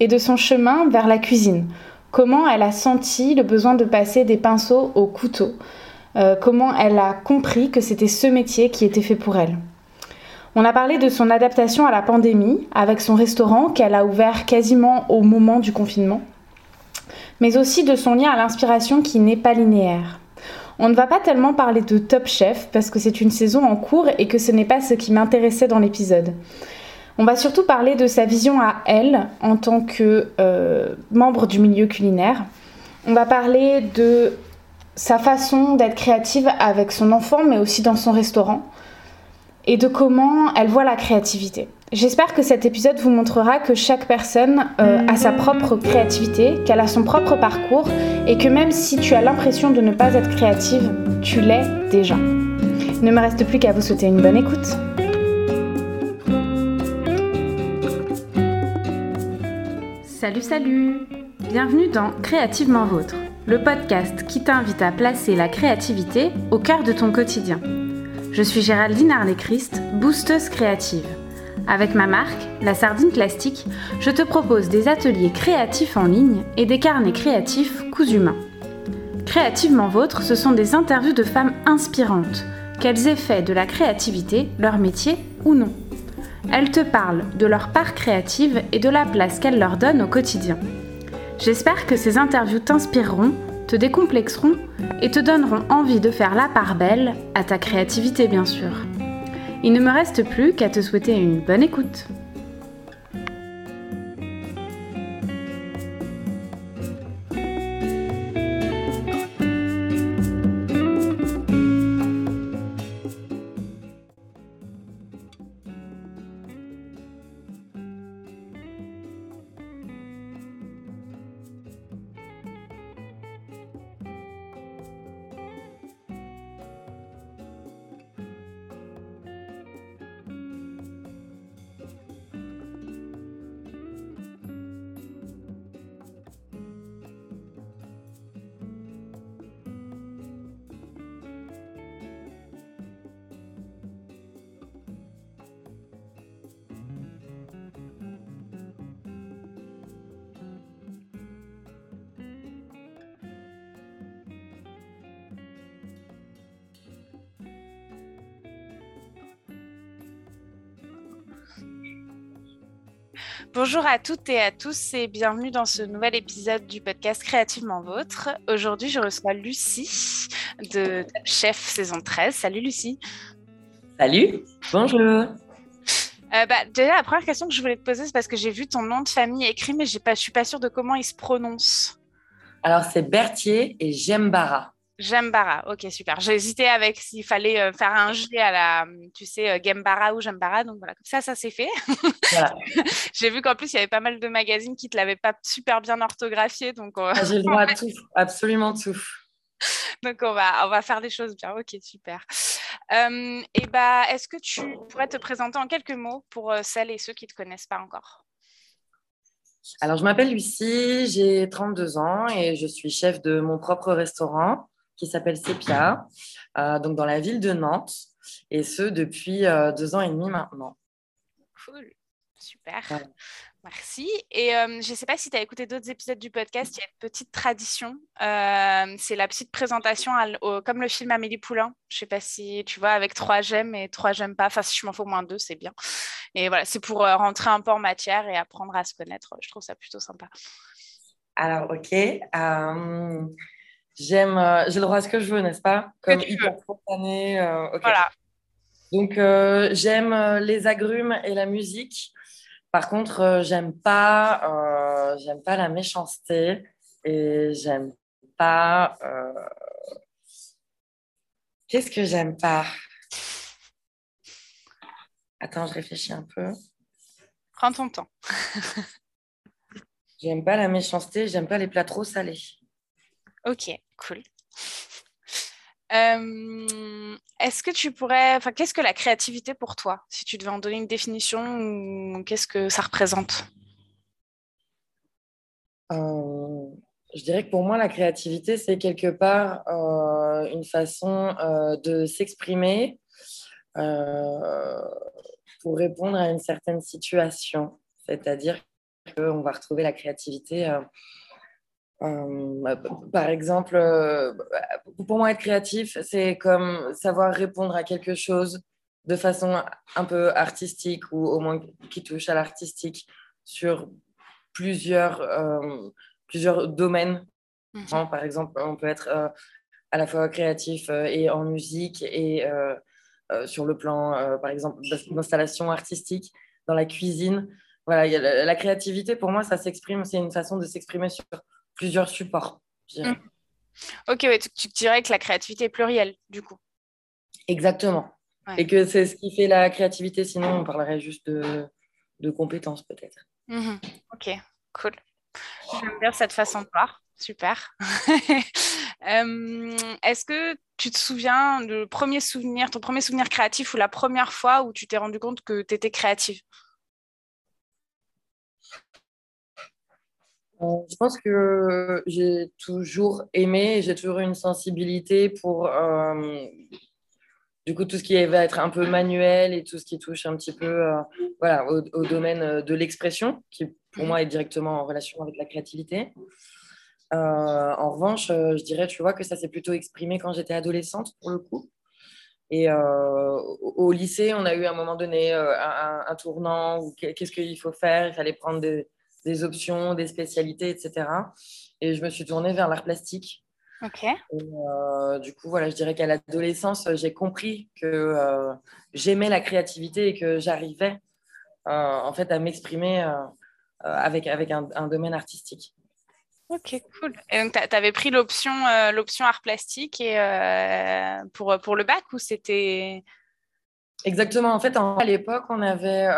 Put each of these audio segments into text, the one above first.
et de son chemin vers la cuisine. Comment elle a senti le besoin de passer des pinceaux au couteau? Euh, comment elle a compris que c'était ce métier qui était fait pour elle? On a parlé de son adaptation à la pandémie avec son restaurant qu'elle a ouvert quasiment au moment du confinement, mais aussi de son lien à l'inspiration qui n'est pas linéaire. On ne va pas tellement parler de Top Chef parce que c'est une saison en cours et que ce n'est pas ce qui m'intéressait dans l'épisode. On va surtout parler de sa vision à elle en tant que euh, membre du milieu culinaire. On va parler de sa façon d'être créative avec son enfant mais aussi dans son restaurant et de comment elle voit la créativité. J'espère que cet épisode vous montrera que chaque personne euh, a sa propre créativité, qu'elle a son propre parcours et que même si tu as l'impression de ne pas être créative, tu l'es déjà. Il ne me reste plus qu'à vous souhaiter une bonne écoute. Salut, salut Bienvenue dans Créativement Vôtre, le podcast qui t'invite à placer la créativité au cœur de ton quotidien. Je suis Géraldine Arlet-Christ, boosteuse créative. Avec ma marque, la Sardine Plastique, je te propose des ateliers créatifs en ligne et des carnets créatifs cousu main. Créativement Vôtre, ce sont des interviews de femmes inspirantes, qu'elles aient fait de la créativité leur métier ou non. Elles te parlent de leur part créative et de la place qu'elles leur donnent au quotidien. J'espère que ces interviews t'inspireront te décomplexeront et te donneront envie de faire la part belle à ta créativité bien sûr. Il ne me reste plus qu'à te souhaiter une bonne écoute. Bonjour à toutes et à tous et bienvenue dans ce nouvel épisode du podcast Créativement Vôtre. Aujourd'hui, je reçois Lucie de Chef saison 13. Salut Lucie. Salut, bonjour. Euh, bah, déjà, la première question que je voulais te poser, c'est parce que j'ai vu ton nom de famille écrit, mais pas, je suis pas sûre de comment il se prononce. Alors, c'est Berthier et Jembara. Jembara, ok, super. J'ai hésité avec s'il fallait euh, faire un G à la, tu sais, euh, Gembara ou Jembara. Donc voilà, comme ça, ça s'est fait. J'ai vu qu'en plus, il y avait pas mal de magazines qui ne te l'avaient pas super bien orthographié. Donc, ah, J'ai le droit à tout, absolument tout. donc on va, on va faire des choses bien. Ok, super. Euh, et bah, est-ce que tu pourrais te présenter en quelques mots pour celles et ceux qui ne te connaissent pas encore? Alors, je m'appelle Lucie, j'ai 32 ans et je suis chef de mon propre restaurant qui s'appelle Sepia, euh, donc dans la ville de Nantes, et ce depuis euh, deux ans et demi maintenant. Cool, super. Merci. Et euh, je ne sais pas si tu as écouté d'autres épisodes du podcast, il y a une petite tradition. c'est la petite présentation, comme le film Amélie Poulain. Je ne sais pas si tu vois, avec trois j'aime et trois j'aime pas. Enfin, si je m'en fous moins deux, c'est bien. Et voilà, c'est pour rentrer un peu en matière et apprendre à se connaître. Je trouve ça plutôt sympa. Alors, ok. J'aime, euh, j'ai le droit à ce que je veux, n'est-ce pas? Comme hyper spontané. Euh, voilà. Donc, euh, j'aime les agrumes et la musique. Par contre, j'aime pas, j'aime pas la méchanceté et j'aime pas. Qu'est-ce que j'aime pas? Attends, je réfléchis un peu. Prends ton temps. j'aime pas la méchanceté, j'aime pas les plats trop salés. Ok, cool. Euh, est-ce que tu pourrais, qu'est-ce que la créativité pour toi, si tu devais en donner une définition, qu'est-ce que ça représente? Euh, Je dirais que pour moi, la créativité, c'est quelque part euh, une façon de s'exprimer pour répondre à une certaine situation. C'est-à-dire qu'on va retrouver la créativité. Par exemple, pour moi, être créatif, c'est comme savoir répondre à quelque chose de façon un peu artistique ou au moins qui touche à l'artistique sur plusieurs, plusieurs domaines. Mhm. Par exemple, on peut être à la fois créatif et en musique et sur le plan, par exemple, d'installation artistique, dans la cuisine. Voilà, la, créativité, pour moi, ça s'exprime, c'est une façon de s'exprimer sur plusieurs supports. Mhm. Ok, ouais, tu, dirais que la créativité est plurielle, du coup. Exactement. Et que c'est ce qui fait la créativité, sinon on parlerait juste de, de compétences peut-être. Mhm. Ok, cool. J'aime bien cette façon de voir. Super. Euh, est-ce que tu te souviens de premier souvenir, ton premier souvenir créatif ou la première fois où tu t'es rendu compte que tu étais créative? Euh, Je pense que j'ai toujours aimé, j'ai toujours eu une sensibilité pour euh, du coup, tout ce qui va être un peu manuel et tout ce qui touche un petit peu euh, voilà, au, domaine de l'expression, qui pour mhm. moi est directement en relation avec la créativité. En revanche, je dirais, tu vois, que ça s'est plutôt exprimé quand j'étais adolescente, pour le coup. Et au, lycée, on a eu à un moment donné un, tournant où qu'est-ce qu'il faut faire, il fallait prendre des, des options, des spécialités, etc. Et je me suis tournée vers l'art plastique Ok. Euh, du coup, voilà, je dirais qu'à l'adolescence, j'ai compris que euh, j'aimais la créativité et que j'arrivais euh, en fait à m'exprimer avec, avec un, domaine artistique. Ok, cool. Et donc, tu avais pris l'option l'option art plastique et, pour, pour le bac ou c'était. Exactement. En fait, à l'époque, on avait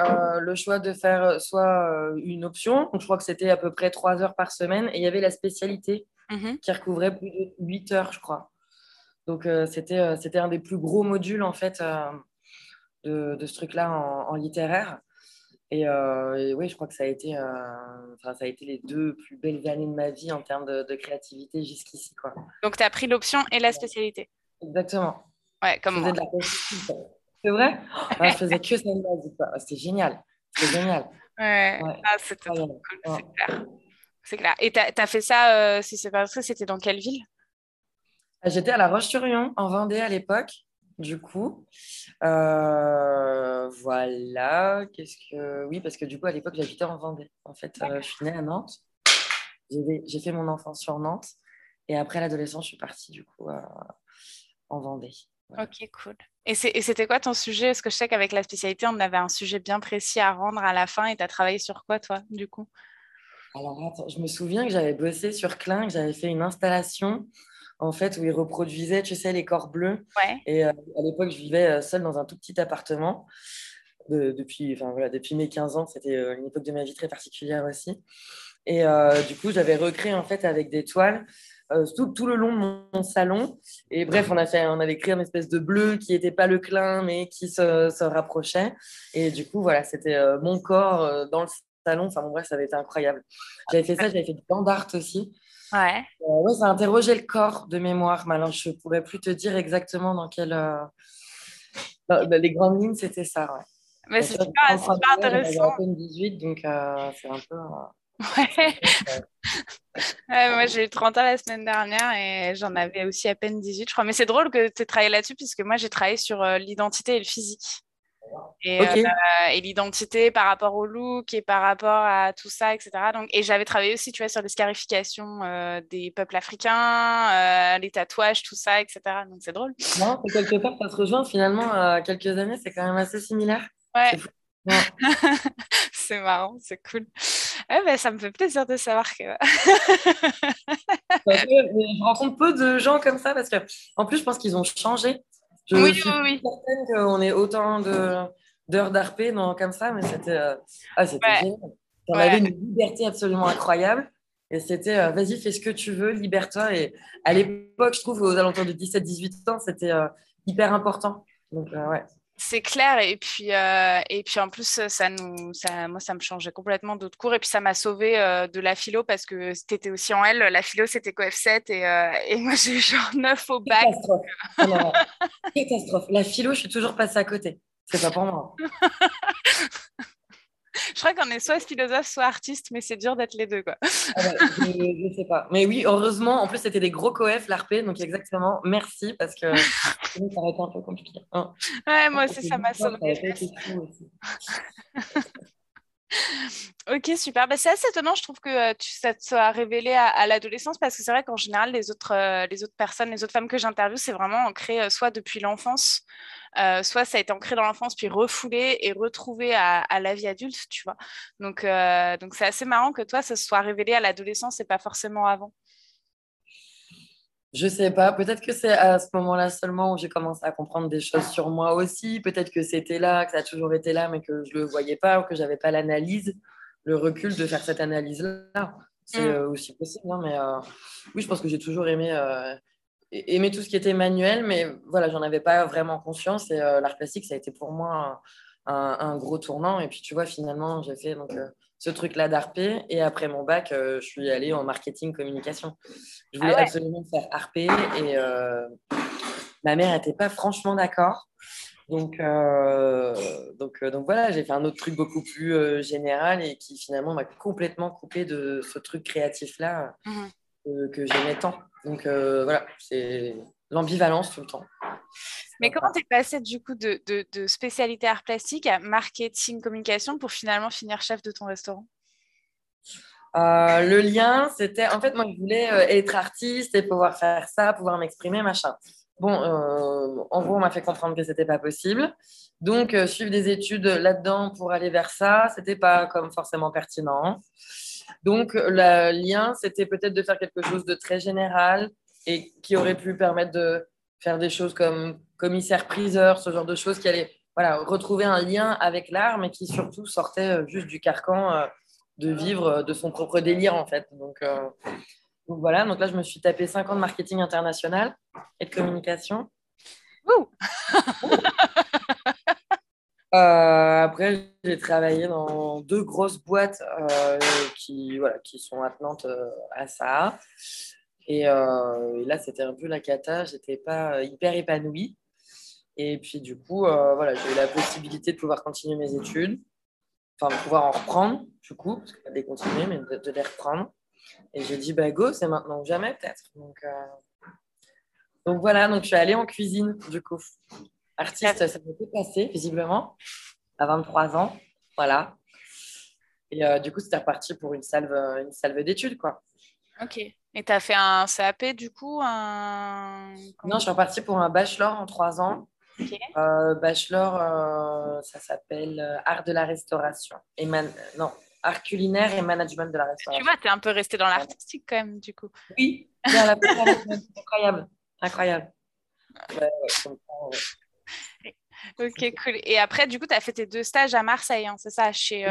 le choix de faire soit une option, donc je crois que c'était à peu près trois heures par semaine, et il y avait la spécialité Mhm. qui recouvrait plus de 8 heures, je crois. Donc, euh, c'était, euh, c'était un des plus gros modules, en fait, euh, de, de, ce truc-là en, littéraire. Et, oui, je crois que ça a, été, ça a été les deux plus belles années de ma vie en termes de, créativité jusqu'ici. Quoi. Donc, tu as pris l'option et la spécialité Exactement. Ouais, comme. C'est vrai? Ah, Je faisais que ça de C'était génial. C'était génial. Ouais. Ah, c'était cool, c'est clair. C'est clair. Et tu as, fait ça, euh, si c'est pas ça, c'était dans quelle ville? Ah, J'étais à La Roche-sur-Yon, en Vendée à l'époque, du coup. Euh, voilà. Qu'est-ce que. Oui, parce que du coup, à l'époque, j'habitais en Vendée. En fait, euh, je suis née à Nantes. J'ai fait mon enfance sur Nantes. Et après l'adolescence, je suis partie, du coup, en Vendée. Ok, cool. Et c'était quoi ton sujet? Parce que je sais qu'avec la spécialité, on avait un sujet bien précis à rendre à la fin. Et tu as travaillé sur quoi, toi, du coup? Alors, attends, je me souviens que j'avais bossé sur Klein, que j'avais fait une installation en fait où ils reproduisaient, tu sais, les corps bleus. Et euh, à l'époque, je vivais euh, seule dans un tout petit appartement. depuis, enfin, voilà, depuis mes 15 ans, c'était euh, une époque de ma vie très particulière aussi. Et du coup, j'avais recréé en fait avec des toiles tout, tout, le long de mon, salon. Et bref, on, a fait, on avait créé une espèce de bleu qui n'était pas le clin, mais qui se, se, rapprochait. Et du coup, voilà, c'était mon corps dans le salon. Enfin, bon, bref, ça avait été incroyable. J'avais fait ça, j'avais fait du band art aussi. Ouais. Euh, ça a interrogé le corps de mémoire. Mais alors, je ne pourrais plus te dire exactement dans quel. Euh, les grandes lignes, c'était ça, ouais. Mais c'est super, super intéressant. J'ai 18, donc euh, c'est un peu. Ouais. ouais. moi, j'ai eu 30 ans la semaine dernière et j'en avais aussi à peine 18, je crois. Mais c'est drôle que tu aies travaillé là-dessus, puisque moi, j'ai travaillé sur l'identité et le physique. Et, euh, et l'identité par rapport au look et par rapport à tout ça, etc. Donc, et j'avais travaillé aussi, tu vois, sur les scarifications euh, des peuples africains, euh, les tatouages, tout ça, etc. Donc c'est drôle. Non, quelque part, ça se rejoint finalement à quelques années, c'est quand même assez similaire. Ouais. C'est marrant, c'est cool. Ouais, bah, ça me fait plaisir de savoir que. je rencontre peu de gens comme ça parce que, en plus, je pense qu'ils ont changé. Je oui, suis oui, oui. certaine qu'on ait autant d'heures d'arpé comme ça, mais c'était euh, ah, génial. On avait une liberté absolument incroyable. Et c'était euh, vas-y, fais ce que tu veux, libère-toi. Et à l'époque, je trouve, aux alentours de 17-18 ans, c'était euh, hyper important. Donc, ouais c'est clair et puis euh, et puis en plus ça nous ça moi ça me changeait complètement d'autres cours et puis ça m'a sauvé euh, de la philo parce que c'était aussi en L. La philo c'était coef 7 et, euh, et moi j'ai eu genre 9 au bac. Catastrophe. catastrophe. La philo je suis toujours passée à côté. C'est pas pour moi je crois qu'on est soit philosophe, soit artiste, mais c'est dur d'être les deux. Quoi. Ah je, ne sais pas. Mais oui, heureusement, en plus, c'était des gros coefs, l'ARP, donc exactement, merci, parce que ça aurait été un peu compliqué. Hein. Ouais, moi aussi, ça m'a sauvé. Ok, super. Bah, c'est assez étonnant, je trouve que euh, tu, ça te soit révélé à, l'adolescence parce que c'est vrai qu'en général, les autres, euh, les autres personnes, les autres femmes que j'interviewe, c'est vraiment ancré euh, soit depuis l'enfance, soit ça a été ancré dans l'enfance, puis refoulé et retrouvé à, la vie adulte, tu vois. Donc, donc c'est assez marrant que toi, ça se soit révélé à l'adolescence et pas forcément avant. Je sais pas, peut-être que c'est à ce moment-là seulement où j'ai commencé à comprendre des choses sur moi aussi. Peut-être que c'était là, que ça a toujours été là, mais que je le voyais pas ou que j'avais pas l'analyse, le recul de faire cette analyse-là. C'est mm. euh, aussi possible, hein, mais euh, oui, je pense que j'ai toujours aimé, euh, aimé tout ce qui était manuel, mais voilà, j'en avais pas vraiment conscience. Et l'art plastique, ça a été pour moi un, un, gros tournant. Et puis, tu vois, finalement, j'ai fait donc ce truc-là d'ARP. Et après mon bac, euh, je suis allée en marketing communication. Je voulais ah absolument faire ARP et euh, ma mère n'était pas franchement d'accord. Donc, euh, donc, donc voilà, j'ai fait un autre truc beaucoup plus général et qui finalement m'a complètement coupé de ce truc créatif-là mmh. que j'aimais tant. Donc voilà, c'est l'ambivalence tout le temps. Mais comment tu es passé du coup de, de, spécialité art plastique à marketing communication pour finalement finir chef de ton restaurant? Euh, le lien, c'était en fait, moi, je voulais euh, être artiste et pouvoir faire ça, pouvoir m'exprimer, machin. Bon, euh, en gros, on m'a fait comprendre que c'était pas possible. Donc, suivre des études là-dedans pour aller vers ça, c'était pas comme forcément pertinent. Donc, le lien, c'était peut-être de faire quelque chose de très général et qui aurait pu permettre de faire des choses comme commissaire-priseur, ce genre de choses qui allaient voilà, retrouver un lien avec l'art, mais qui surtout sortait euh, juste du carcan euh, de vivre euh, de son propre délire, en fait. Donc, donc, voilà, donc là, je me suis tapé 5 ans de marketing international et de communication. après, j'ai travaillé dans deux grosses boîtes qui, voilà, qui sont attenantes à ça. Et, là, c'était un la cata. J'étais pas hyper épanouie. Et puis, du coup, euh, voilà, j'ai eu la possibilité de pouvoir continuer mes études, enfin, de pouvoir en reprendre, du coup, parce que pas de les continuer, mais de, les reprendre. Et j'ai dit, bah, go, c'est maintenant ou jamais, peut-être. Donc, euh, donc, voilà, donc je suis allée en cuisine, du coup. Artiste, ça m'est passé, visiblement, à 23 ans. Voilà. Et euh, du coup, c'était reparti pour une salve, une salve d'études, quoi. Ok. Et tu as fait un CAP, du coup un... Non, je suis repartie pour un bachelor en trois ans. Euh, bachelor, euh, ça s'appelle euh, Art de la restauration. Et non, art culinaire et management de la restauration. Tu vois, tu es un peu resté dans l'artistique quand même, du coup. Oui, incroyable. Incroyable. Ok, cool. Et après, du coup, tu as fait tes deux stages à Marseille, hein, c'est ça, chez,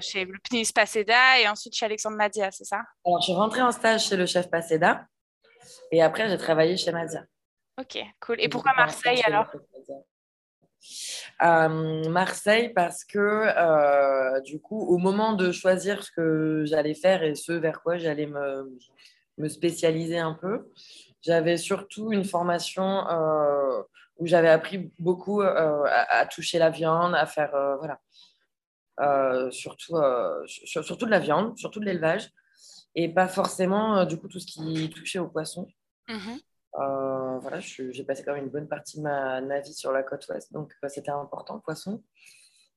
chez le Pnis Paceda et ensuite chez Alexandre Madia, c'est ça? Alors, je suis rentrée en stage chez le chef Paceda et après, j'ai travaillé chez Madia. Ok, cool. Et pourquoi Marseille alors? euh, Marseille parce que euh, du coup, au moment de choisir ce que j'allais faire et ce vers quoi j'allais me, me, spécialiser un peu, j'avais surtout une formation euh, où j'avais appris beaucoup à, toucher la viande, à faire voilà, surtout, surtout de la viande, surtout de l'élevage, et pas forcément du coup tout ce qui touchait au poisson. Mmh euh, voilà, j'ai passé quand même une bonne partie de ma, vie sur la côte ouest, donc euh, c'était important le poisson.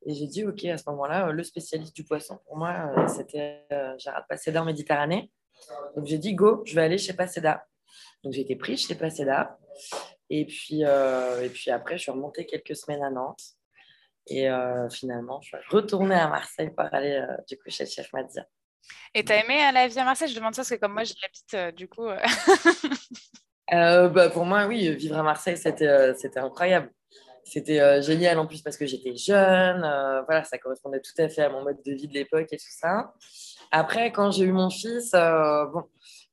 Et j'ai dit, OK, à ce moment-là, euh, le spécialiste du poisson, pour moi, c'était Gérard Paceda en Méditerranée. Donc j'ai dit, go, je vais aller chez Paceda. Donc j'ai été prise chez Paceda. Et puis, et puis après, je suis remontée quelques semaines à Nantes. Et finalement, je suis retournée à Marseille pour aller du coup chez le chef Madia. Et tu as aimé la vie à Marseille? Je demande ça parce que comme moi, j'habite du coup. Euh, bah, pour moi, oui, vivre à Marseille, c'était euh, incroyable. C'était euh, génial en plus parce que j'étais jeune. voilà, ça correspondait tout à fait à mon mode de vie de l'époque et tout ça. Après, quand j'ai eu mon fils, bon,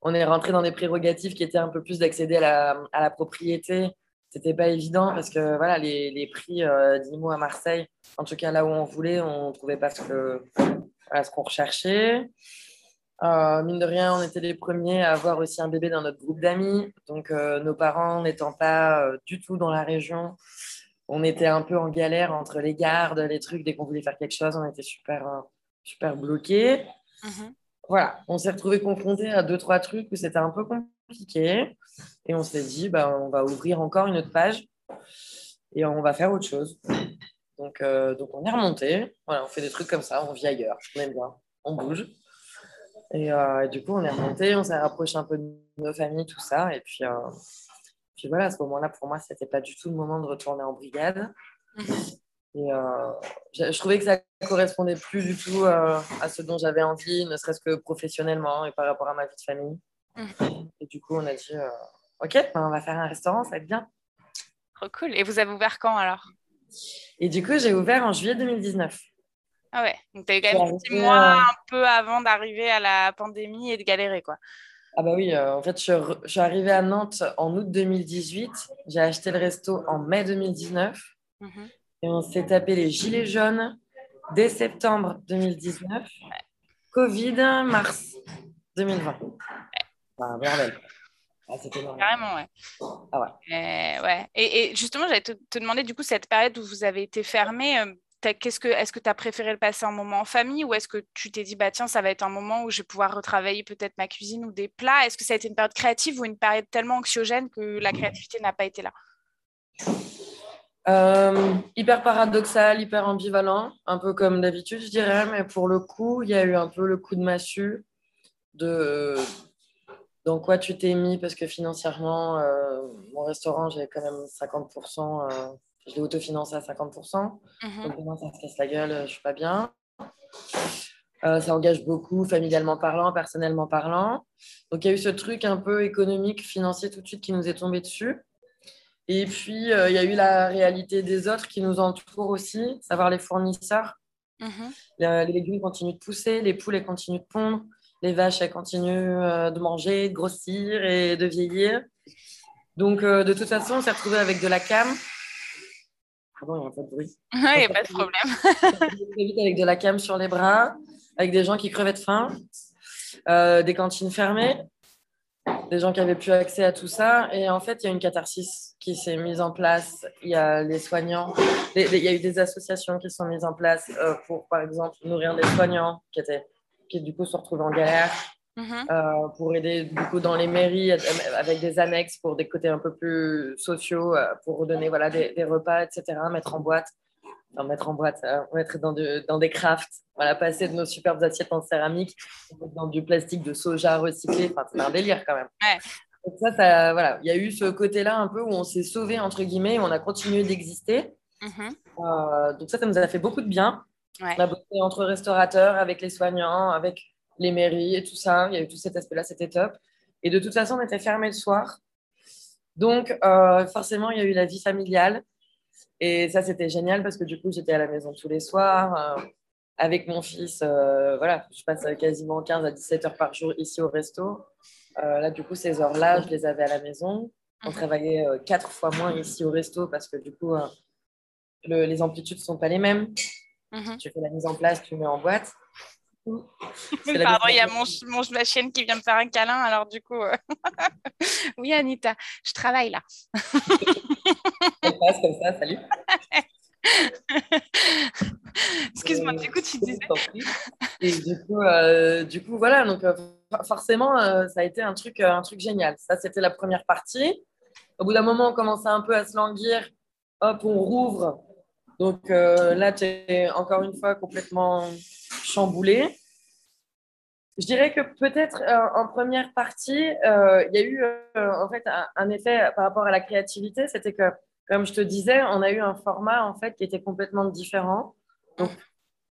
on est rentré dans des prérogatives qui étaient un peu plus d'accéder à la, propriété. C'était pas évident parce que voilà, les, prix d'IMO à Marseille, en tout cas là où on voulait, on ne trouvait pas ce qu'on recherchait. Euh, mine de rien, on était les premiers à avoir aussi un bébé dans notre groupe d'amis. Donc, euh, nos parents n'étant pas euh, du tout dans la région, on était un peu en galère entre les gardes, les trucs. Dès qu'on voulait faire quelque chose, on était super, euh, super bloqués. Mhm. Voilà, on s'est retrouvé confronté à deux, trois trucs où c'était un peu compliqué. Et on s'est dit, bah, on va ouvrir encore une autre page et on va faire autre chose. Donc, euh, donc on est remonté. On fait des trucs comme ça, on vit ailleurs. On aime bien, on bouge. Et, euh, du coup, on est remonté, on s'est rapproché un peu de nos familles, tout ça. Et puis, puis voilà, à ce moment-là, pour moi, c'était pas du tout le moment de retourner en brigade. Et euh, je, trouvais que ça correspondait plus du tout euh, à ce dont j'avais envie, ne serait-ce que professionnellement et par rapport à ma vie de famille. Mhm. Et du coup, on a dit euh, Ok, ben, on va faire un restaurant, ça va être bien. Trop cool. Et vous avez ouvert quand alors? Et du coup, j'ai ouvert en juillet 2019. Ah ouais, donc tu as eu quand même six mois un peu avant d'arriver à la pandémie et de galérer, quoi. Ah bah oui, en fait, je, suis arrivée à Nantes en août 2018. J'ai acheté le resto en mai 2019. Mhm. Et on s'est tapé les gilets jaunes dès septembre 2019. Covid, mars 2020. Ah, bordel. Ah, Carrément, ouais. Ah ouais. Et, ouais. Et, justement, j'allais te, te, demander, du coup, cette période où vous avez été fermé, euh, ce que, est-ce que tu as préféré le passer un moment en famille ou est-ce que tu t'es dit, bah tiens, ça va être un moment où je vais pouvoir retravailler peut-être ma cuisine ou des plats? Est-ce que ça a été une période créative ou une période tellement anxiogène que la créativité n'a pas été là? Euh, hyper paradoxal, hyper ambivalent, un peu comme d'habitude, je dirais, mais pour le coup, il y a eu un peu le coup de massue de dans quoi tu t'es mis, parce que financièrement, euh, mon restaurant, j'ai quand même 50% je l'ai autofinancé à 50%. Mhm. Donc maintenant, ça se casse la gueule, je ne suis pas bien. Euh, ça engage beaucoup, familialement parlant, personnellement parlant. Donc il y a eu ce truc un peu économique, financier tout de suite qui nous est tombé dessus. Et puis euh, il y a eu la réalité des autres qui nous entourent aussi, savoir les fournisseurs. Mhm. les légumes continuent de pousser, les poules elles continuent de pondre, les vaches elles continuent euh, de manger, de grossir et de vieillir. Donc de toute façon, on s'est retrouvé avec de la cam, Pardon, il n'y a pas de bruit. Il n'y a pas de problème. vite avec de la cam sur les bras, avec des gens qui crevaient de faim, euh, des cantines fermées, des gens qui n'avaient plus accès à tout ça. Et en fait, il y a une catharsis qui s'est mise en place. Il y a les soignants, il y a eu des associations qui sont mises en place euh, pour, par exemple, nourrir des soignants qui, étaient, qui du coup se retrouvaient en galère. Mhm. Euh, pour aider du coup dans les mairies avec des annexes pour des côtés un peu plus sociaux, euh, pour redonner voilà, des, repas, etc., mettre en boîte, enfin, mettre en boîte, mettre dans, dans, des crafts, voilà, passer de nos superbes assiettes en céramique dans du plastique de soja recyclé, enfin, c'est un délire quand même. Ça, ça, voilà, il y a eu ce côté-là un peu où on s'est sauvé entre guillemets, où on a continué d'exister. Mhm. donc ça, ça nous a fait beaucoup de bien. Ouais. On a bossé entre restaurateurs, avec les soignants, avec les mairies et tout ça. Il y a eu tout cet aspect-là, c'était top. Et de toute façon, on était fermé le soir. Donc, euh, forcément, il y a eu la vie familiale. Et ça, c'était génial parce que du coup, j'étais à la maison tous les soirs euh, avec mon fils. Euh, voilà, je passe quasiment 15 à 17 heures par jour ici au resto. Là, du coup, ces heures-là, je les avais à la maison. On travaillait quatre fois moins ici au resto parce que du coup, les amplitudes ne sont pas les mêmes. Mhm. Tu fais la mise en place, tu mets en boîte. pardon, il y a mon, mon, ma chienne qui vient me faire un câlin, alors du coup. Euh, oui, Anita, je travaille là. Elle passe comme ça, salut. Excuse-moi, du coup, tu disais. Et du coup, euh, du coup voilà, donc euh, forcément, ça a été un truc, un truc génial. Ça, c'était la première partie. Au bout d'un moment, on commençait un peu à se languir. Hop, on rouvre. Donc là, tu es encore une fois complètement chamboulé. Je dirais que peut-être euh, en première partie, euh, il y a eu euh, en fait un, effet par rapport à la créativité, c'était que, comme je te disais, on a eu un format en fait qui était complètement différent. Donc,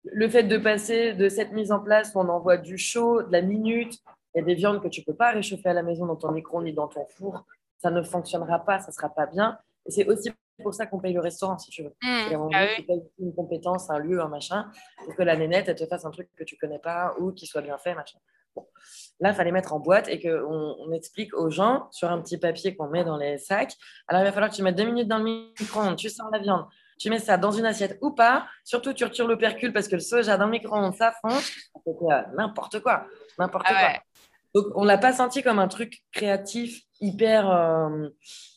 le fait de passer de cette mise en place où on envoie du chaud, de la minute, il y a des viandes que tu peux pas réchauffer à la maison dans ton micro ni dans ton four, ça ne fonctionnera pas, ça sera pas bien. Et c'est aussi pour ça qu'on paye le restaurant, si tu veux. Mmh, ah une compétence, un lieu, un machin, pour que la nénette, elle te fasse un truc que tu connais pas ou qui soit bien fait, machin. Là, il fallait mettre en boîte et qu'on on explique aux gens sur un petit papier qu'on met dans les sacs. Alors, il va falloir que tu mettes deux minutes dans le micro-ondes, tu sors la viande, tu mets ça dans une assiette ou pas. Surtout, tu retires l'opercule parce que le soja dans le micro-ondes, ça. C'était n'importe quoi. N'importe ah quoi. Donc, on l'a pas senti comme un truc créatif hyper. Euh,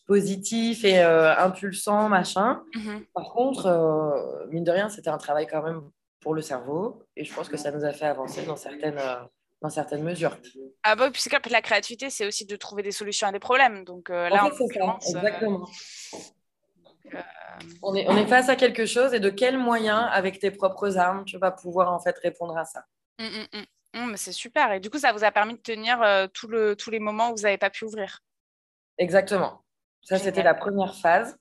positif et impulsant, machin. Mhm. Par contre, mine de rien, c'était un travail quand même pour le cerveau et je pense que ça nous a fait avancer dans certaines dans certaines mesures. Ah bah, puisque la créativité, c'est aussi de trouver des solutions à des problèmes. Donc là, en fait, ça, exactement. on, est, on est face à quelque chose et de quels moyens, avec tes propres armes, tu vas pouvoir en fait répondre à ça? Mmh, mmh, mmh. c'est super. Et du coup, ça vous a permis de tenir euh, tout le, tous les moments où vous n'avez pas pu ouvrir? Exactement. Ça, c'était la première phase.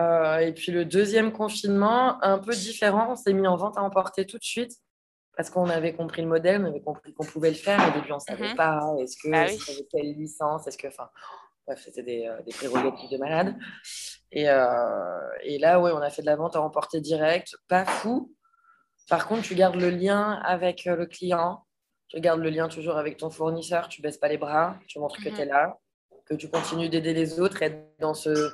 Euh, et puis le deuxième confinement, un peu différent, on s'est mis en vente à emporter tout de suite parce qu'on avait compris le modèle, on avait compris qu'on pouvait le faire. Au début, on ne savait pas. Est-ce que ah c'était quelle licence Est-ce que, enfin, bref, c'était des, euh, des prérogatives de malade. Et, et là, oui, on a fait de la vente à emporter direct, pas fou, par contre, tu gardes le lien avec euh, le client, tu gardes le lien toujours avec ton fournisseur, tu baisses pas les bras, tu montres que mhm. tu es là, que tu continues d'aider les autres, être dans ce,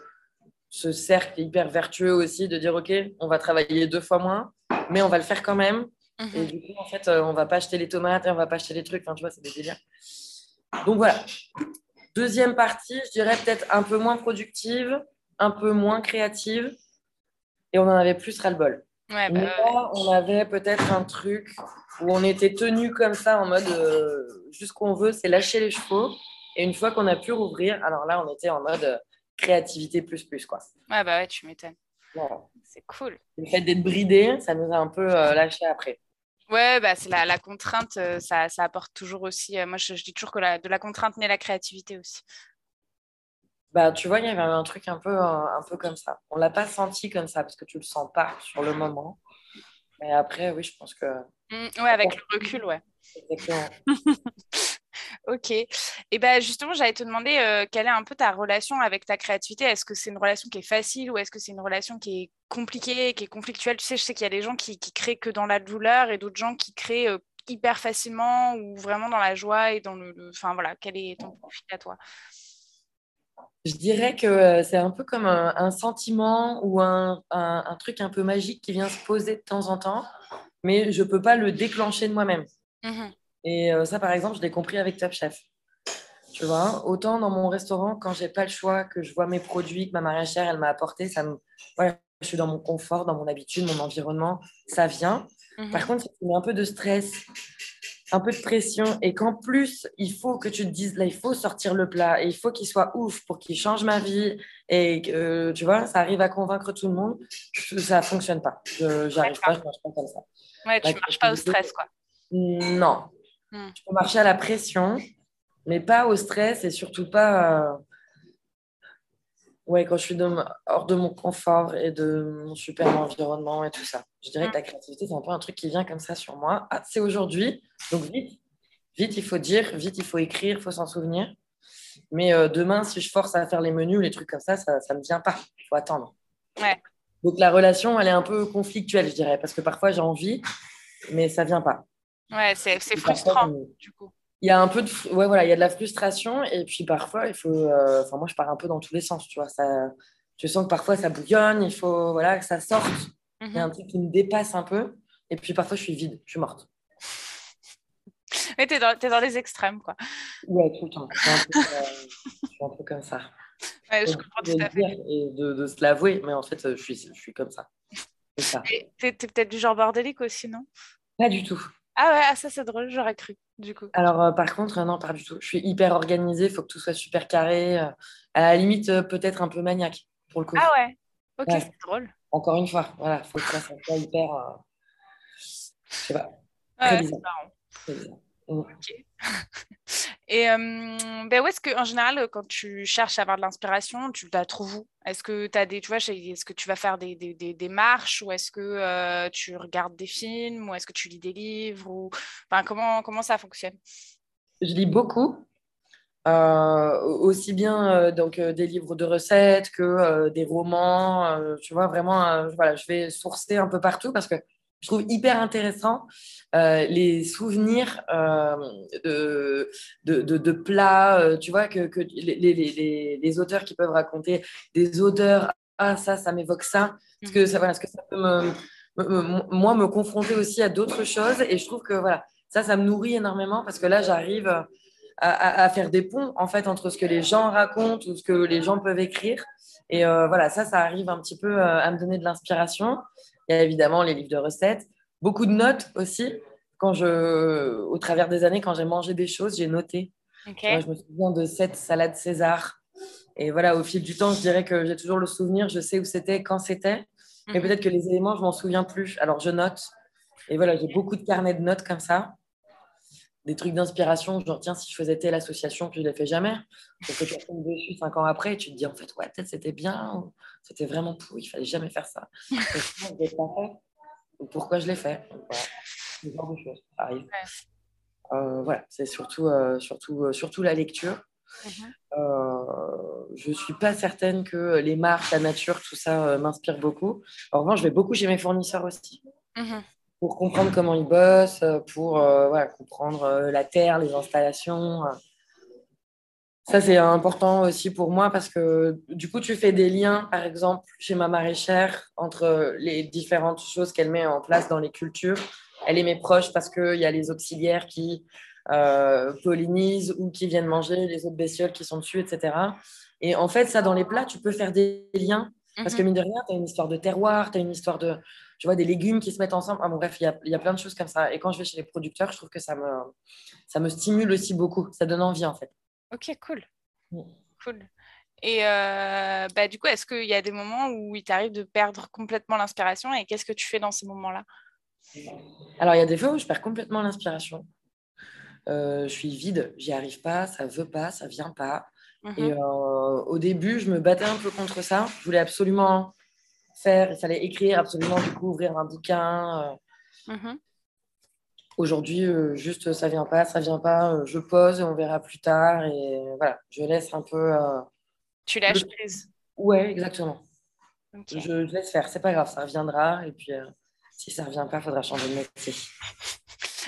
ce cercle hyper vertueux aussi de dire, OK, on va travailler deux fois moins, mais on va le faire quand même. Et mhm. du coup, en fait, euh, on va pas acheter les tomates et on va pas acheter les trucs. Enfin, tu vois, c'est des délires. Donc voilà. Deuxième partie, je dirais peut-être un peu moins productive, un peu moins créative. Et on en avait plus ras-le-bol. Ouais, bah, on avait peut-être un truc où on était tenu comme ça en mode euh, juste qu'on veut, c'est lâcher les chevaux. Et une fois qu'on a pu rouvrir, alors là, on était en mode euh, créativité plus plus quoi. Ouais bah ouais, tu m'étonnes. C'est cool. Le fait d'être bridé, ça nous a un peu euh, lâché après. Ouais, bah c'est la, la, contrainte, ça, ça, apporte toujours aussi. moi, je, je, dis toujours que la, de la contrainte naît la créativité aussi. Bah, tu vois, il y avait un truc un peu, un, peu comme ça. On ne l'a pas senti comme ça parce que tu ne le sens pas sur le moment. Mais après, oui, je pense que. Mmh, ouais, avec le recul, ouais. Exactement. ok. Et ben justement, j'allais te demander euh, quelle est un peu ta relation avec ta créativité? Est-ce que c'est une relation qui est facile ou est-ce que c'est une relation qui est compliquée, qui est conflictuelle? Tu sais, je sais qu'il y a des gens qui, qui créent que dans la douleur et d'autres gens qui créent euh, hyper facilement ou vraiment dans la joie et dans le. Enfin voilà, quel est ton profil à toi? Je dirais que euh, c'est un peu comme un, sentiment ou un, truc un peu magique qui vient se poser de temps en temps, mais je ne peux pas le déclencher de moi-même. Mhm. Et euh, ça, par exemple, je l'ai compris avec Top Chef. Tu vois, autant dans mon restaurant, quand j'ai pas le choix, que je vois mes produits que ma maraîchère, elle m'a apporté, ça me... je suis dans mon confort, dans mon habitude, mon environnement, ça vient. Mhm. Par contre, ça met un peu de stress un peu de pression et qu'en plus, il faut que tu te dises, là, il faut sortir le plat et il faut qu'il soit ouf pour qu'il change ma vie et que, tu vois, ça arrive à convaincre tout le monde, ça ne fonctionne pas. Je n'arrive pas, je marche pas comme ça. Ouais, tu ne marches pas au stress, quoi. Non. Hmm. Tu peux marcher à la pression, mais pas au stress et surtout pas... Euh, Ouais, quand je suis hors de mon confort et de mon super environnement et tout ça. Je dirais que la créativité, c'est un peu un truc qui vient comme ça sur moi. Ah, c'est aujourd'hui, donc vite, vite, il faut dire, vite, il faut écrire, il faut s'en souvenir. Mais euh, demain, si je force à faire les menus, les trucs comme ça, ça ne me vient pas. Il faut attendre. Ouais. Donc la relation, elle est un peu conflictuelle, je dirais, parce que parfois j'ai envie, mais ça ne vient pas. Ouais, c'est frustrant, du coup. Il y a un peu de ouais voilà il y a de la frustration et puis parfois il faut euh, enfin moi je pars un peu dans tous les sens tu vois ça je sens que parfois ça bouillonne il faut voilà que ça sorte. Il y a un mhm. truc qui me dépasse un peu et puis parfois je suis vide je suis morte. Mais t'es dans, es dans les extrêmes quoi. Ouais tout le temps. Je suis un peu, euh, un peu comme ça. Ouais, je comprends tout à fait. et de, de se l'avouer mais en fait je suis je suis comme ça. T'es peut-être du genre bordélique aussi non? Pas du tout ah ouais, ah, ça c'est drôle, j'aurais cru, du coup. Alors euh, par contre, non, pas du tout. Je suis hyper organisée, il faut que tout soit super carré. Euh, à la limite, euh, peut-être un peu maniaque, pour le coup. Ah ouais, ok, c'est drôle. Encore une fois, voilà, il faut que ça soit hyper... Je sais pas. Ouais, c'est marrant. Bizarre. Et ben où est-ce que, en général, quand tu cherches à avoir de l'inspiration, tu la trouves où? Est-ce que tu des, tu vois, est-ce que tu vas faire des, des, des, marches ou est-ce que tu regardes des films ou est-ce que tu lis des livres ou, enfin, comment, comment ça fonctionne? Je lis beaucoup. aussi bien donc des livres de recettes que des romans. tu vois, vraiment, voilà, je vais sourcer un peu partout parce que je trouve hyper intéressant euh, les souvenirs euh, de, de, plats, euh, tu vois, que, que les, les, les, auteurs qui peuvent raconter des odeurs, ah ça, ça m'évoque ça, parce que ça, voilà, que ça peut me, moi me confronter aussi à d'autres choses, et je trouve que voilà, ça, ça me nourrit énormément, parce que là, j'arrive à, faire des ponts en fait entre ce que les gens racontent ou ce que les gens peuvent écrire. Et voilà, ça, ça arrive un petit peu à me donner de l'inspiration. Il y a évidemment les livres de recettes, beaucoup de notes aussi. Quand je, au travers des années, quand j'ai mangé des choses, j'ai noté. je me souviens de cette salade César. Et voilà, au fil du temps, je dirais que j'ai toujours le souvenir, je sais où c'était, quand c'était. Mais mhm. peut-être que les éléments, je m'en souviens plus. Alors, je note. Et voilà, j'ai beaucoup de carnets de notes comme ça. Des trucs d'inspiration, genre, tiens, si je faisais telle association, je ne l'ai fait jamais. Donc, tu retombes dessus cinq ans après et tu te dis, en fait, ouais, peut-être c'était bien, c'était vraiment pourri, il fallait jamais faire ça. pourquoi je l'ai fait Ce genre de choses, ça arrive. Euh, voilà, c'est surtout, euh, surtout, euh, surtout la lecture. Mhm. je ne suis pas certaine que les marques, la nature, tout ça m'inspire beaucoup. En revanche, je vais beaucoup chez mes fournisseurs aussi. Mhm pour comprendre comment ils bossent, euh, pour euh, comprendre euh, la terre, les installations. Ça, c'est important aussi pour moi parce que du coup, tu fais des liens, par exemple, chez ma maraîchère, entre les différentes choses qu'elle met en place dans les cultures. Elle est mes proches parce qu'il y a les auxiliaires qui pollinisent ou qui viennent manger les autres bestioles qui sont dessus, etc. Et en fait, ça, dans les plats, tu peux faire des liens parce que mhm. mine de rien, tu as une histoire de terroir, tu as une histoire de, tu vois, des légumes qui se mettent ensemble. Ah, bon, bref, il y a, y a, plein de choses comme ça. Et quand je vais chez les producteurs, je trouve que ça me, ça me stimule aussi beaucoup. Ça donne envie, en fait. Ok, cool. Mm. Cool. Et euh, bah, du coup, est-ce qu'il y a des moments où il t'arrive de perdre complètement l'inspiration et qu'est-ce que tu fais dans ces moments-là? Alors, il y a des fois où je perds complètement l'inspiration. Euh, je suis vide, j'y arrive pas, ça veut pas, ça vient pas. Et mhm. euh, au début, je me battais un peu contre ça. Je voulais absolument faire, il fallait écrire, absolument du coup ouvrir un bouquin. Euh. Mhm. Aujourd'hui, euh, juste ça vient pas, ça vient pas, je pose et on verra plus tard. Et voilà, je laisse un peu. tu lâches prise. Ouais, exactement. Je, laisse faire, c'est pas grave, ça reviendra. Et puis, si ça revient pas, il faudra changer de métier.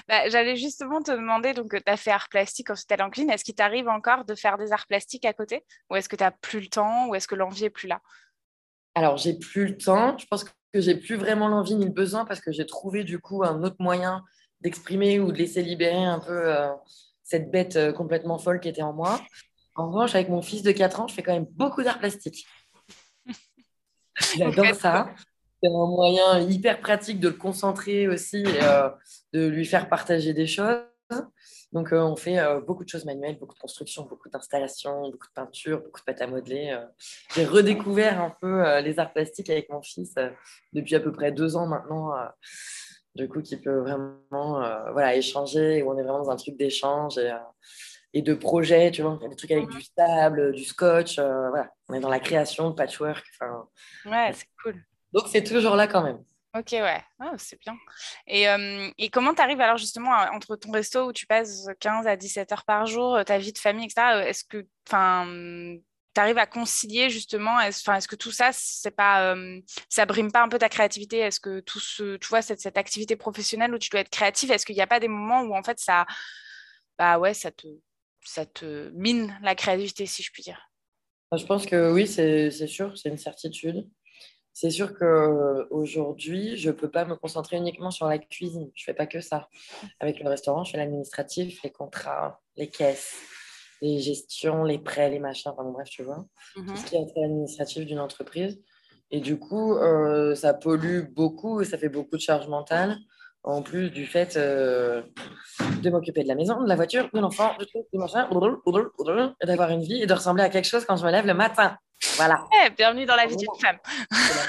Bah, j'allais justement te demander, donc tu as fait art plastique, ensuite tu en cuisine. Est-ce qu'il t'arrive encore de faire des arts plastiques à côté? Ou est-ce que tu n'as plus le temps Ou est-ce que l'envie est plus là? Alors, j'ai plus le temps. Je pense que j'ai plus vraiment l'envie ni le besoin parce que j'ai trouvé du coup un autre moyen d'exprimer ou de laisser libérer un peu euh, cette bête euh, complètement folle qui était en moi. En revanche, avec mon fils de 4 ans, je fais quand même beaucoup d'art plastique. J'adore ça c'est un moyen hyper pratique de le concentrer aussi et euh, de lui faire partager des choses. Donc, euh, on fait euh, beaucoup de choses manuelles, beaucoup de construction, beaucoup d'installations, beaucoup de peinture, beaucoup de pâte à modeler. J'ai redécouvert un peu les arts plastiques avec mon fils depuis à peu près deux ans maintenant. du coup, qui peut vraiment voilà, échanger, où on est vraiment dans un truc d'échange et, et, de projet, tu vois, des trucs avec du sable, du scotch. voilà. On est dans la création, le patchwork. Ouais, c'est cool. Donc, c'est toujours là quand même. Ok, ouais, ah, c'est bien. Et, euh, et comment tu arrives alors justement entre ton resto où tu passes 15 à 17 heures par jour, euh, ta vie de famille, etc. Euh, est-ce que tu arrives à concilier justement Est-ce est que tout ça, ça brime pas un peu ta créativité? Est-ce que tout ce, tu vois, cette, cette, activité professionnelle où tu dois être créative, est-ce qu'il n'y a pas des moments où en fait ça, bah ouais, te, ça te mine la créativité, si je puis dire? Je pense que oui, c'est sûr, c'est une certitude. C'est sûr qu'aujourd'hui, je ne peux pas me concentrer uniquement sur la cuisine. Je ne fais pas que ça. Avec le restaurant, je fais l'administratif, les contrats, les caisses, les gestions, les prêts, les machins, enfin bref, tu vois. Tout ce mhm. qui est administratif d'une entreprise. Et du coup, euh, ça pollue beaucoup et ça fait beaucoup de charge mentale en plus du fait euh, de m'occuper de la maison, de la voiture, de l'enfant, de tout, du machin, et d'avoir une vie et de ressembler à quelque chose quand je me lève le matin. Voilà. Eh, bienvenue dans la vie d'une femme.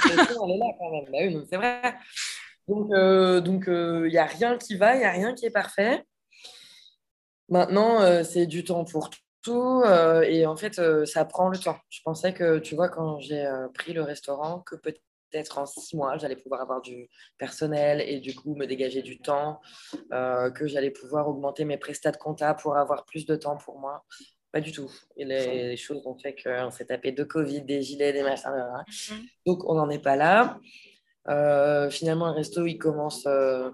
elle est là quand même. Bah c'est vrai. Donc, il euh, donc, euh, n'y a rien qui va, il n'y a rien qui est parfait. Maintenant, c'est du temps pour tout. et en fait, ça prend le temps. Je pensais que, tu vois, quand j'ai pris le restaurant, que peut-être en six mois, j'allais pouvoir avoir du personnel et du coup me dégager du temps, euh, que j'allais pouvoir augmenter mes prestats de compta pour avoir plus de temps pour moi. Pas du tout. Et les, choses ont fait qu'on s'est tapé de Covid, des gilets, des machins. Mhm. Donc on n'en est pas là. Euh, finalement, le resto, il commence euh,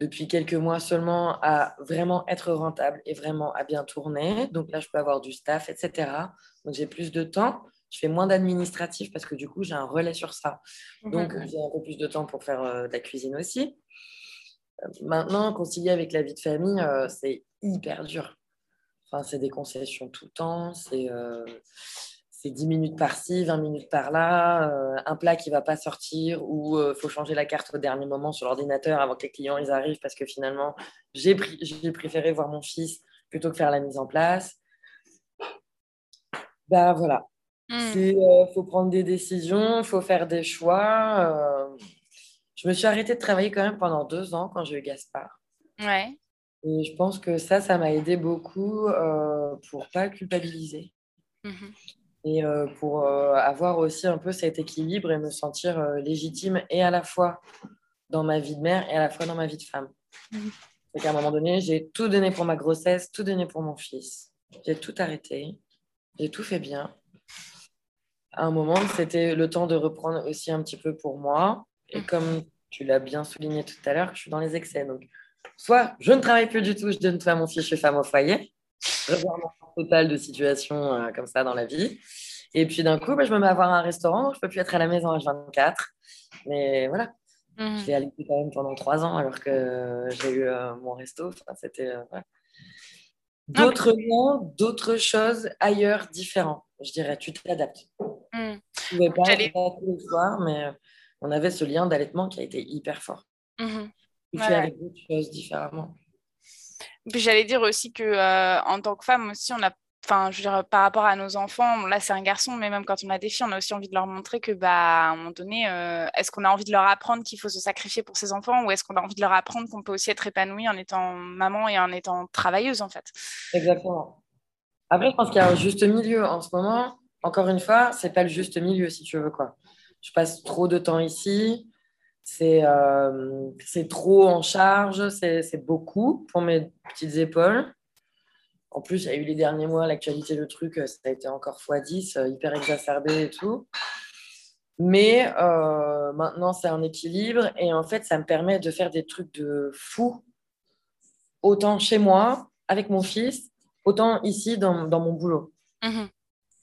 depuis quelques mois seulement à vraiment être rentable et vraiment à bien tourner. Donc là, je peux avoir du staff, etc. Donc j'ai plus de temps je fais moins d'administratif parce que du coup, j'ai un relais sur ça. Mhm. Donc, j'ai un peu plus de temps pour faire euh, de la cuisine aussi. Maintenant, concilier avec la vie de famille, c'est hyper dur. Enfin, c'est des concessions tout le temps. C'est c'est 10 minutes par-ci, 20 minutes par-là, euh, un plat qui ne va pas sortir ou il euh, faut changer la carte au dernier moment sur l'ordinateur avant que les clients ils arrivent parce que finalement, j'ai préféré voir mon fils plutôt que faire la mise en place. Ben voilà. Il hmm. euh, faut prendre des décisions, il faut faire des choix. je me suis arrêtée de travailler quand même pendant deux ans quand j'ai eu Gaspard. Ouais. Et je pense que ça, ça m'a aidé beaucoup pour ne pas culpabiliser. Mhm et euh, pour euh, avoir aussi un peu cet équilibre et me sentir euh, légitime et à la fois dans ma vie de mère et à la fois dans ma vie de femme. Mmh. qu'à un moment donné, j'ai tout donné pour ma grossesse, tout donné pour mon fils. J'ai tout arrêté, j'ai tout fait bien. À un moment, c'était le temps de reprendre aussi un petit peu pour moi. Et mmh. comme tu l'as bien souligné tout à l'heure, je suis dans les excès. Donc, soit je ne travaille plus du tout, je donne tout à mon fils, je suis femme au foyer revirement total de situation euh, comme ça dans la vie. Et puis d'un coup, bah, je me mets à voir un restaurant, je peux plus être à la maison à 24. Mais voilà, mmh. je l'ai allé quand même pendant trois ans alors que j'ai eu euh, mon resto. c'était euh, d'autres noms, d'autres choses ailleurs, différents. Je dirais, tu t'adaptes. Mmh. Je ne pouvais pas, pas tous les soirs, mais on avait ce lien d'allaitement qui a été hyper fort. Mmh. Tu fais avec d'autres choses différemment? Puis j'allais dire aussi que euh, en tant que femme aussi, on a, enfin, je veux dire, par rapport à nos enfants, là c'est un garçon, mais même quand on a des filles, on a aussi envie de leur montrer que, bah, à un moment donné, euh, est-ce qu'on a envie de leur apprendre qu'il faut se sacrifier pour ses enfants, ou est-ce qu'on a envie de leur apprendre qu'on peut aussi être épanouie en étant maman et en étant travailleuse en fait? Exactement. Après, je pense qu'il y a un juste milieu en ce moment. Encore une fois, c'est pas le juste milieu si tu veux quoi. Je passe trop de temps ici euh, c'est trop en charge, c'est beaucoup pour mes petites épaules. En plus, il y a eu les derniers mois, l'actualité, le truc, ça a été encore x10, euh, hyper exacerbé et tout. Mais euh, maintenant, c'est un équilibre et en fait, ça me permet de faire des trucs de fou, autant chez moi, avec mon fils, autant ici dans, dans mon boulot. Mmh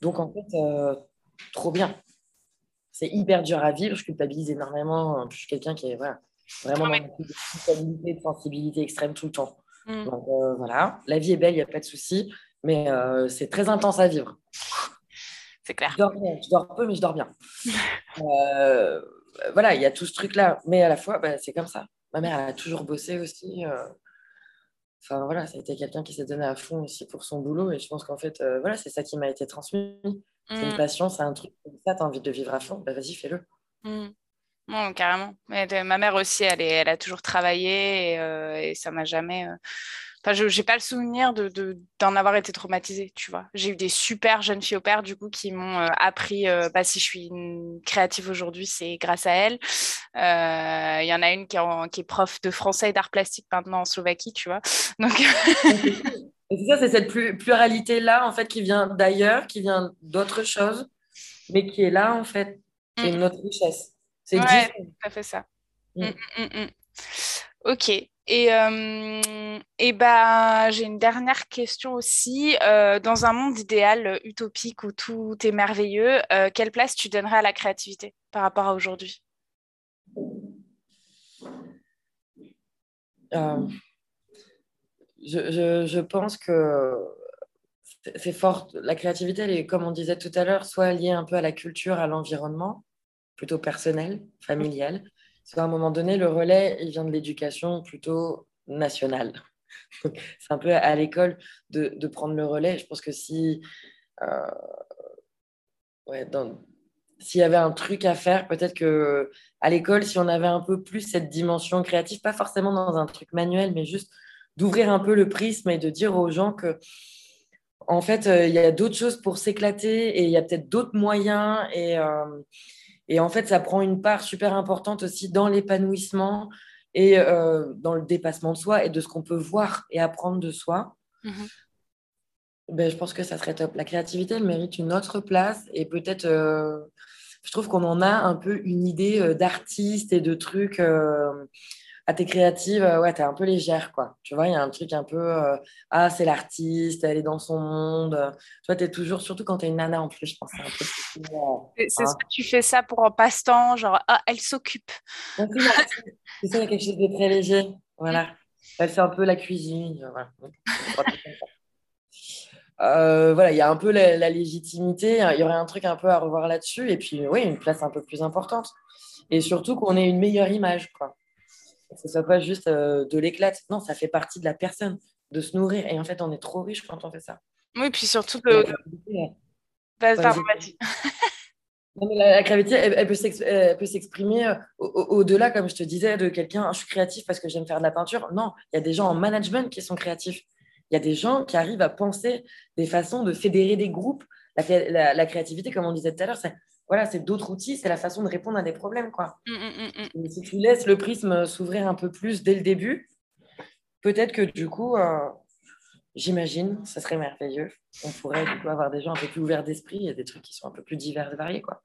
Donc, en fait, trop bien c'est hyper dur à vivre. Je culpabilise énormément. Je suis quelqu'un qui est voilà, vraiment dans une culpabilité, de sensibilité extrême tout le temps. Mm. Donc euh, voilà, la vie est belle, il n'y a pas de souci, mais euh, c'est très intense à vivre. C'est clair. Je dors, bien, je dors peu, mais je dors bien. Euh, voilà, il y a tout ce truc-là, mais à la fois, bah, c'est comme ça. Ma mère, elle a toujours bossé aussi. Enfin voilà, été quelqu'un qui s'est donné à fond aussi pour son boulot, et je pense qu'en fait, voilà, c'est ça qui m'a été transmis. C'est une mm. passion, c'est un truc comme ça, tu as envie de vivre à fond, bah, vas-y, fais-le. Mm. carrément. Mais ma mère aussi, elle, est, elle a toujours travaillé et, euh, ça m'a jamais. Euh, enfin, je n'ai pas le souvenir d'en de, d'en avoir été traumatisée, tu vois. J'ai eu des super jeunes filles au père, du coup, qui m'ont euh, appris, bah, si je suis une créative aujourd'hui, c'est grâce à elles. Il y en a une qui est, qui est, prof de français et d'art plastique maintenant en Slovaquie, tu vois. Donc... c'est ça, c'est cette pluralité-là, en fait, qui vient d'ailleurs, qui vient d'autres choses, mais qui est là, en fait. C'est mm. notre richesse. C'est ouais, tout à fait ça. Mm. Mm, ok. Et, euh, et bah, j'ai une dernière question aussi. Euh, dans un monde idéal, utopique, où tout est merveilleux, euh, quelle place tu donnerais à la créativité par rapport à aujourd'hui? Je, pense que c'est fort. La créativité, elle est, comme on disait tout à l'heure, soit liée un peu à la culture, à l'environnement, plutôt personnel, familial. Soit à un moment donné, le relais, il vient de l'éducation plutôt nationale. c'est un peu à l'école de, prendre le relais. Je pense que si. Euh, ouais, s'il y avait un truc à faire, peut-être que à l'école, si on avait un peu plus cette dimension créative, pas forcément dans un truc manuel, mais juste d'ouvrir un peu le prisme et de dire aux gens que en fait, euh, il y a d'autres choses pour s'éclater et il y a peut-être d'autres moyens. Et, euh, et, en fait, ça prend une part super importante aussi dans l'épanouissement et euh, dans le dépassement de soi et de ce qu'on peut voir et apprendre de soi. Mhm. Ben, je pense que ça serait top. La créativité, elle mérite une autre place et peut-être, je trouve qu'on en a un peu une idée d'artiste et de trucs ah, t'es créative, euh, ouais, t'es un peu légère, quoi. Tu vois, il y a un truc un peu, euh, ah, c'est l'artiste, elle est dans son monde. Tu vois, t'es toujours, surtout quand t'es une nana en plus, je pense. C'est ça, hein. tu fais ça pour un passe-temps, genre, ah, elle s'occupe. c'est ça, il y a quelque chose de très léger. Voilà. Elle fait un peu la cuisine. Voilà. voilà, il y a un peu la, légitimité, il y aurait un truc un peu à revoir là-dessus, et puis oui, une place un peu plus importante. Et surtout qu'on ait une meilleure image, quoi. Que ce soit pas juste de l'éclate. Non, ça fait partie de la personne, de se nourrir. Et en fait, on est trop riche quand on fait ça. Oui, puis surtout. Pardon, la, gravité, elle, peut s'exprimer euh, au-delà, comme je te disais, de quelqu'un, je suis créatif parce que j'aime faire de la peinture. Non, il y a des gens en management qui sont créatifs. Il y a des gens qui arrivent à penser des façons de fédérer des groupes. La, créativité, comme on disait tout à l'heure, c'est voilà, c'est d'autres outils, c'est la façon de répondre à des problèmes. Quoi. Mmh, mmh, mmh, si tu laisses le prisme s'ouvrir un peu plus dès le début, peut-être que du coup, euh, j'imagine, ça serait merveilleux. On pourrait du coup avoir des gens un peu plus ouverts d'esprit et des trucs qui sont un peu plus divers et variés. Quoi.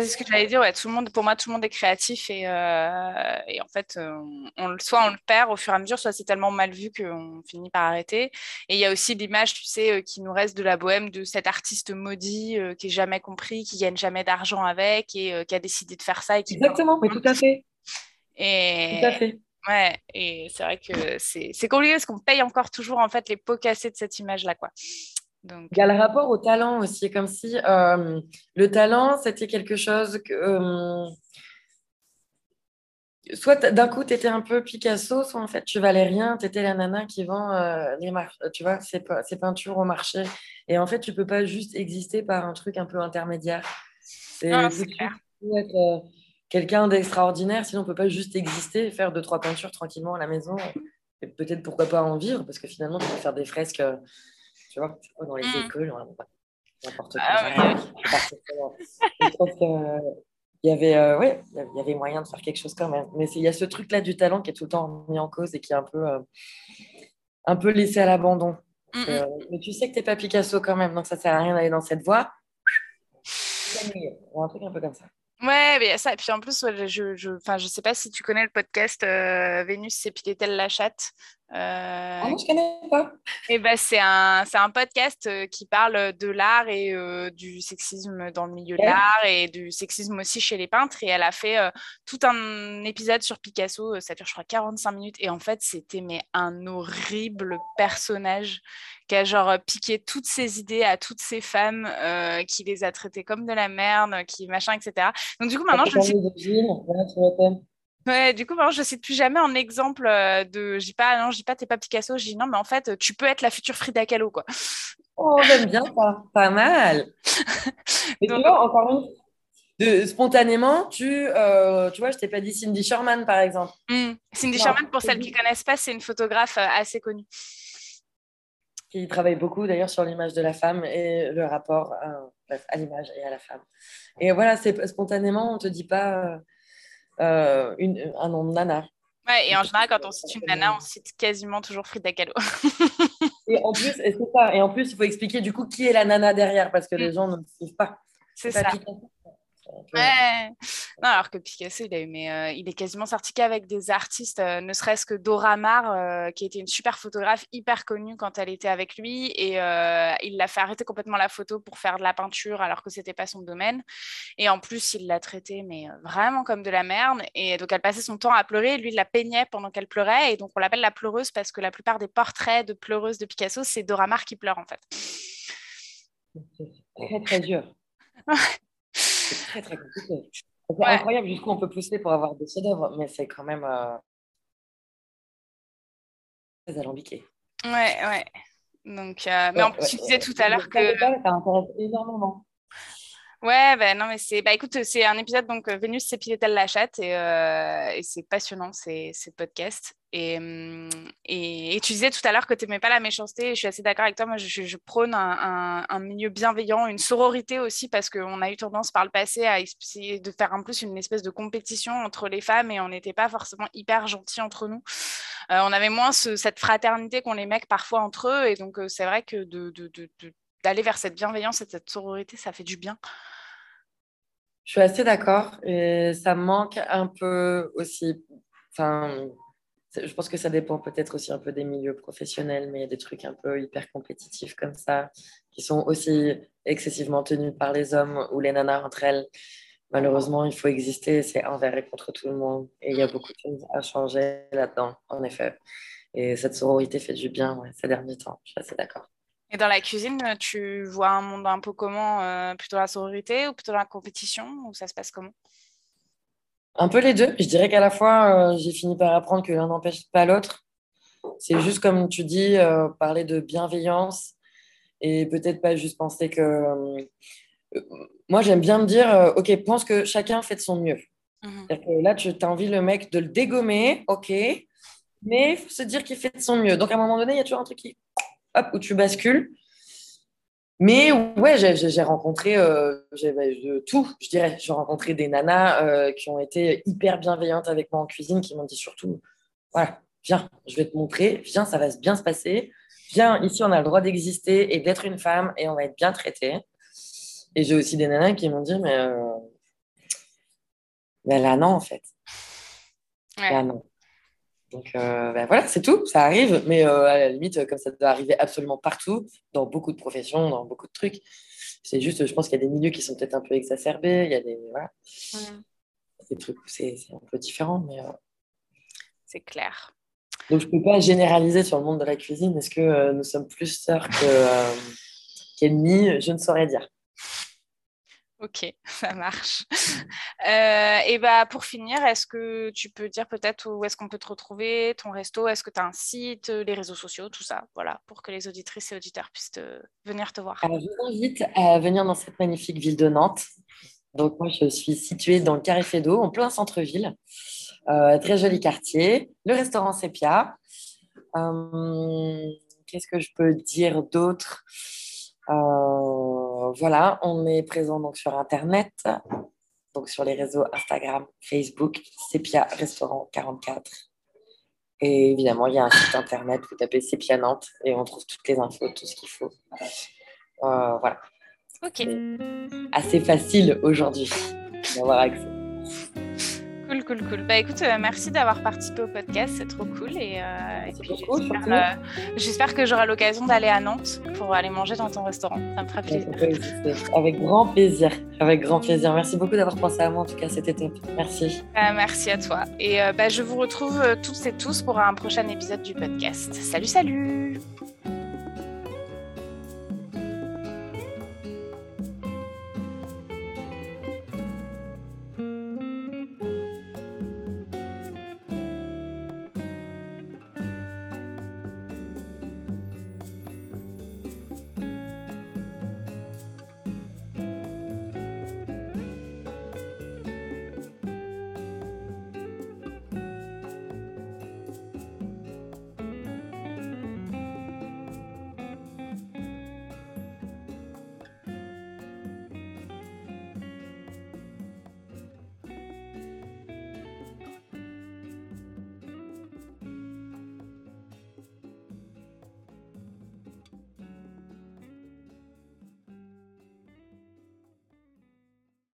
C'est ce que j'allais dire, ouais, tout le monde, pour moi, tout le monde est créatif et, euh, et en fait, euh, on, soit on le perd au fur et à mesure, soit c'est tellement mal vu qu'on finit par arrêter. Et il y a aussi l'image, tu sais, euh, qui nous reste de la bohème de cet artiste maudit qui est jamais compris, qui gagne jamais d'argent avec et qui a décidé de faire ça. Et qui Exactement, mais tout à fait. Et... Tout à fait. Ouais, et c'est vrai que c'est compliqué parce qu'on paye encore toujours en fait les pots cassés de cette image-là, quoi. Donc... Il y a le rapport au talent aussi, comme si euh, le talent, c'était quelque chose que... Euh, soit d'un coup, tu étais un peu Picasso, soit en fait, tu valais rien, tu étais la nana qui vend euh, les tu vois, ses, peintures au marché. Et en fait, tu peux pas juste exister par un truc un peu intermédiaire. C'est ah, être quelqu'un d'extraordinaire, sinon on peut pas juste exister, faire deux, trois peintures tranquillement à la maison. Et peut-être pourquoi pas en vivre, parce que finalement, tu peux faire des fresques tu vois, dans les mmh. écoles, n'importe ah quoi. je pense qu'il y avait, euh, ouais, il y avait moyen de faire quelque chose quand même. Mais il y a ce truc-là du talent qui est tout le temps mis en cause et qui est un peu, euh, un peu laissé à l'abandon. Euh, mais tu sais que tu n'es pas Picasso quand même, donc ça ne sert à rien d'aller dans cette voie. Un truc un peu comme ça. Ouais, mais ça. Et puis en plus, je, je, enfin, je sais pas si tu connais le podcast Vénus s'épilait-elle la chatte euh, ah non, je connais pas. Et eh ben, c'est un, un podcast euh, qui parle de l'art et euh, du sexisme dans le milieu de l'art et du sexisme aussi chez les peintres. Et elle a fait tout un épisode sur Picasso, ça dure je crois 45 minutes. Et en fait, c'était mais un horrible personnage qui a genre piqué toutes ses idées à toutes ces femmes, qui les a traitées comme de la merde, qui machin, etc. Donc du coup, maintenant, je suis... Ouais, du coup, je ne cite plus jamais en exemple euh, de. Je dis pas, non, je dis pas, t'es pas Picasso. Je dis non, mais en fait, tu peux être la future Frida Kahlo, quoi. Oh, j'aime bien ça, pas mal. Et tu vois, encore une de, spontanément, tu, euh, tu vois, je t'ai pas dit Cindy Sherman, par exemple. Hmm. Cindy Sherman, pour celles qui ne connaissent pas, c'est une photographe euh, assez connue. Qui travaille beaucoup d'ailleurs sur l'image de la femme et le rapport à l'image et à la femme. Et voilà, c'est spontanément, on te dit pas euh, une, un nom de nana. Ouais, et en général, quand on cite une nana, on cite quasiment toujours Frida Kahlo. et en plus, c'est ça. Et en plus, il faut expliquer du coup qui est la nana derrière parce que les mm. gens ne savent pas. C'est ça. Ouais. Non, alors que Picasso, il, a eu, mais, euh, il est quasiment sorti qu'avec des artistes, euh, ne serait-ce que Dora Maar, euh, qui était une super photographe hyper connue quand elle était avec lui. Et il l'a fait arrêter complètement la photo pour faire de la peinture alors que c'était pas son domaine. Et en plus, il l'a traitée mais vraiment comme de la merde. Et donc, elle passait son temps à pleurer. Lui, il la peignait pendant qu'elle pleurait. Et donc, on l'appelle la pleureuse parce que la plupart des portraits de pleureuses de Picasso, c'est Dora Maar qui pleure en fait. C'est très, très dur. c'est très très compliqué. C'est incroyable jusqu'où on peut pousser pour avoir des chefs-d'œuvre, mais c'est quand même euh, très alambiqué. Ouais, ouais. Donc, euh, mais en plus, tu disais tout à l'heure que. Ça intéresse énormément. Ouais, ben non, mais c'est. Bah écoute, c'est un épisode, donc euh, Vénus s'épilait-elle la chatte et, euh, et c'est passionnant, ces, ces podcasts. Et, hum, et, et, tu disais tout à l'heure que tu n'aimais pas la méchanceté, et je suis assez d'accord avec toi. Moi, je, prône un, un, milieu bienveillant, une sororité aussi, parce qu'on a eu tendance par le passé à essayer de faire en plus une espèce de compétition entre les femmes et on n'était pas forcément hyper gentils entre nous. Euh, on avait moins ce, cette fraternité qu'ont les mecs parfois entre eux, et donc c'est vrai que de, d'aller vers cette bienveillance et cette sororité, ça fait du bien. Je suis assez d'accord et ça manque un peu aussi. Enfin, je pense que ça dépend peut-être aussi un peu des milieux professionnels, mais il y a des trucs un peu hyper compétitifs comme ça qui sont aussi excessivement tenus par les hommes ou les nanas entre elles. Malheureusement, il faut exister, c'est envers et contre tout le monde. Et il y a beaucoup de choses à changer là-dedans, en effet. Et cette sororité fait du bien ces derniers temps, je suis assez d'accord. Et dans la cuisine, tu vois un monde un peu comment euh, Plutôt la sororité ou plutôt la compétition Ou ça se passe comment? Un peu les deux. Je dirais qu'à la fois, euh, j'ai fini par apprendre que l'un n'empêche pas l'autre. C'est juste comme tu dis, euh, parler de bienveillance et peut-être pas juste penser que. moi, j'aime bien me dire, OK, pense que chacun fait de son mieux. Mmh. Que là, tu as envie le mec de le dégommer, OK, mais il faut se dire qu'il fait de son mieux. Donc, à un moment donné, il y a toujours un truc qui hop, où tu bascules. Mais ouais, j'ai rencontré euh, tout, je dirais. J'ai rencontré des nanas euh, qui ont été hyper bienveillantes avec moi en cuisine, qui m'ont dit surtout, voilà, viens, je vais te montrer, viens, ça va bien se passer. Viens, ici, on a le droit d'exister et d'être une femme et on va être bien traité. Et j'ai aussi des nanas qui m'ont dit, mais, euh, mais là, non, en fait. Là, non. Donc euh, ben voilà, c'est tout, ça arrive, mais euh, à la limite, comme ça doit arriver absolument partout, dans beaucoup de professions, dans beaucoup de trucs. C'est juste, je pense qu'il y a des milieux qui sont peut-être un peu exacerbés, il y a des, voilà, des trucs où c'est un peu différent, mais... Euh, c'est clair. Donc je ne peux pas généraliser sur le monde de la cuisine. Est-ce que nous sommes plus sœurs qu'ennemis Je ne saurais dire. Ok, ça marche. Euh, et bah pour finir, est-ce que tu peux dire peut-être où est-ce qu'on peut te retrouver, ton resto, est-ce que tu as un site, les réseaux sociaux, tout ça, voilà, pour que les auditrices et auditeurs puissent venir te voir. Alors, je vous invite à venir dans cette magnifique ville de Nantes. Donc moi, je suis située dans le Carré Fédot, en plein centre-ville. Euh, très joli quartier. Le restaurant Sepia. Euh, qu'est-ce que je peux dire d'autre? euh, voilà, on est présent donc sur Internet, donc sur les réseaux Instagram, Facebook, Sepia Restaurant 44. Et évidemment, il y a un site internet, vous tapez Sepia Nantes et on trouve toutes les infos, tout ce qu'il faut. Euh, voilà. Ok. Assez facile aujourd'hui d'avoir accès. Cool, cool, cool. Bah écoute, euh, merci d'avoir participé au podcast, c'est trop cool. Et, euh, euh, j'espère que j'aurai l'occasion d'aller à Nantes pour aller manger dans ton restaurant. Ça me fera plaisir. Avec grand plaisir. Avec grand plaisir. Merci beaucoup d'avoir pensé à moi, en tout cas, c'était top. Merci. merci à toi. Et bah, je vous retrouve toutes et tous pour un prochain épisode du podcast. Salut, salut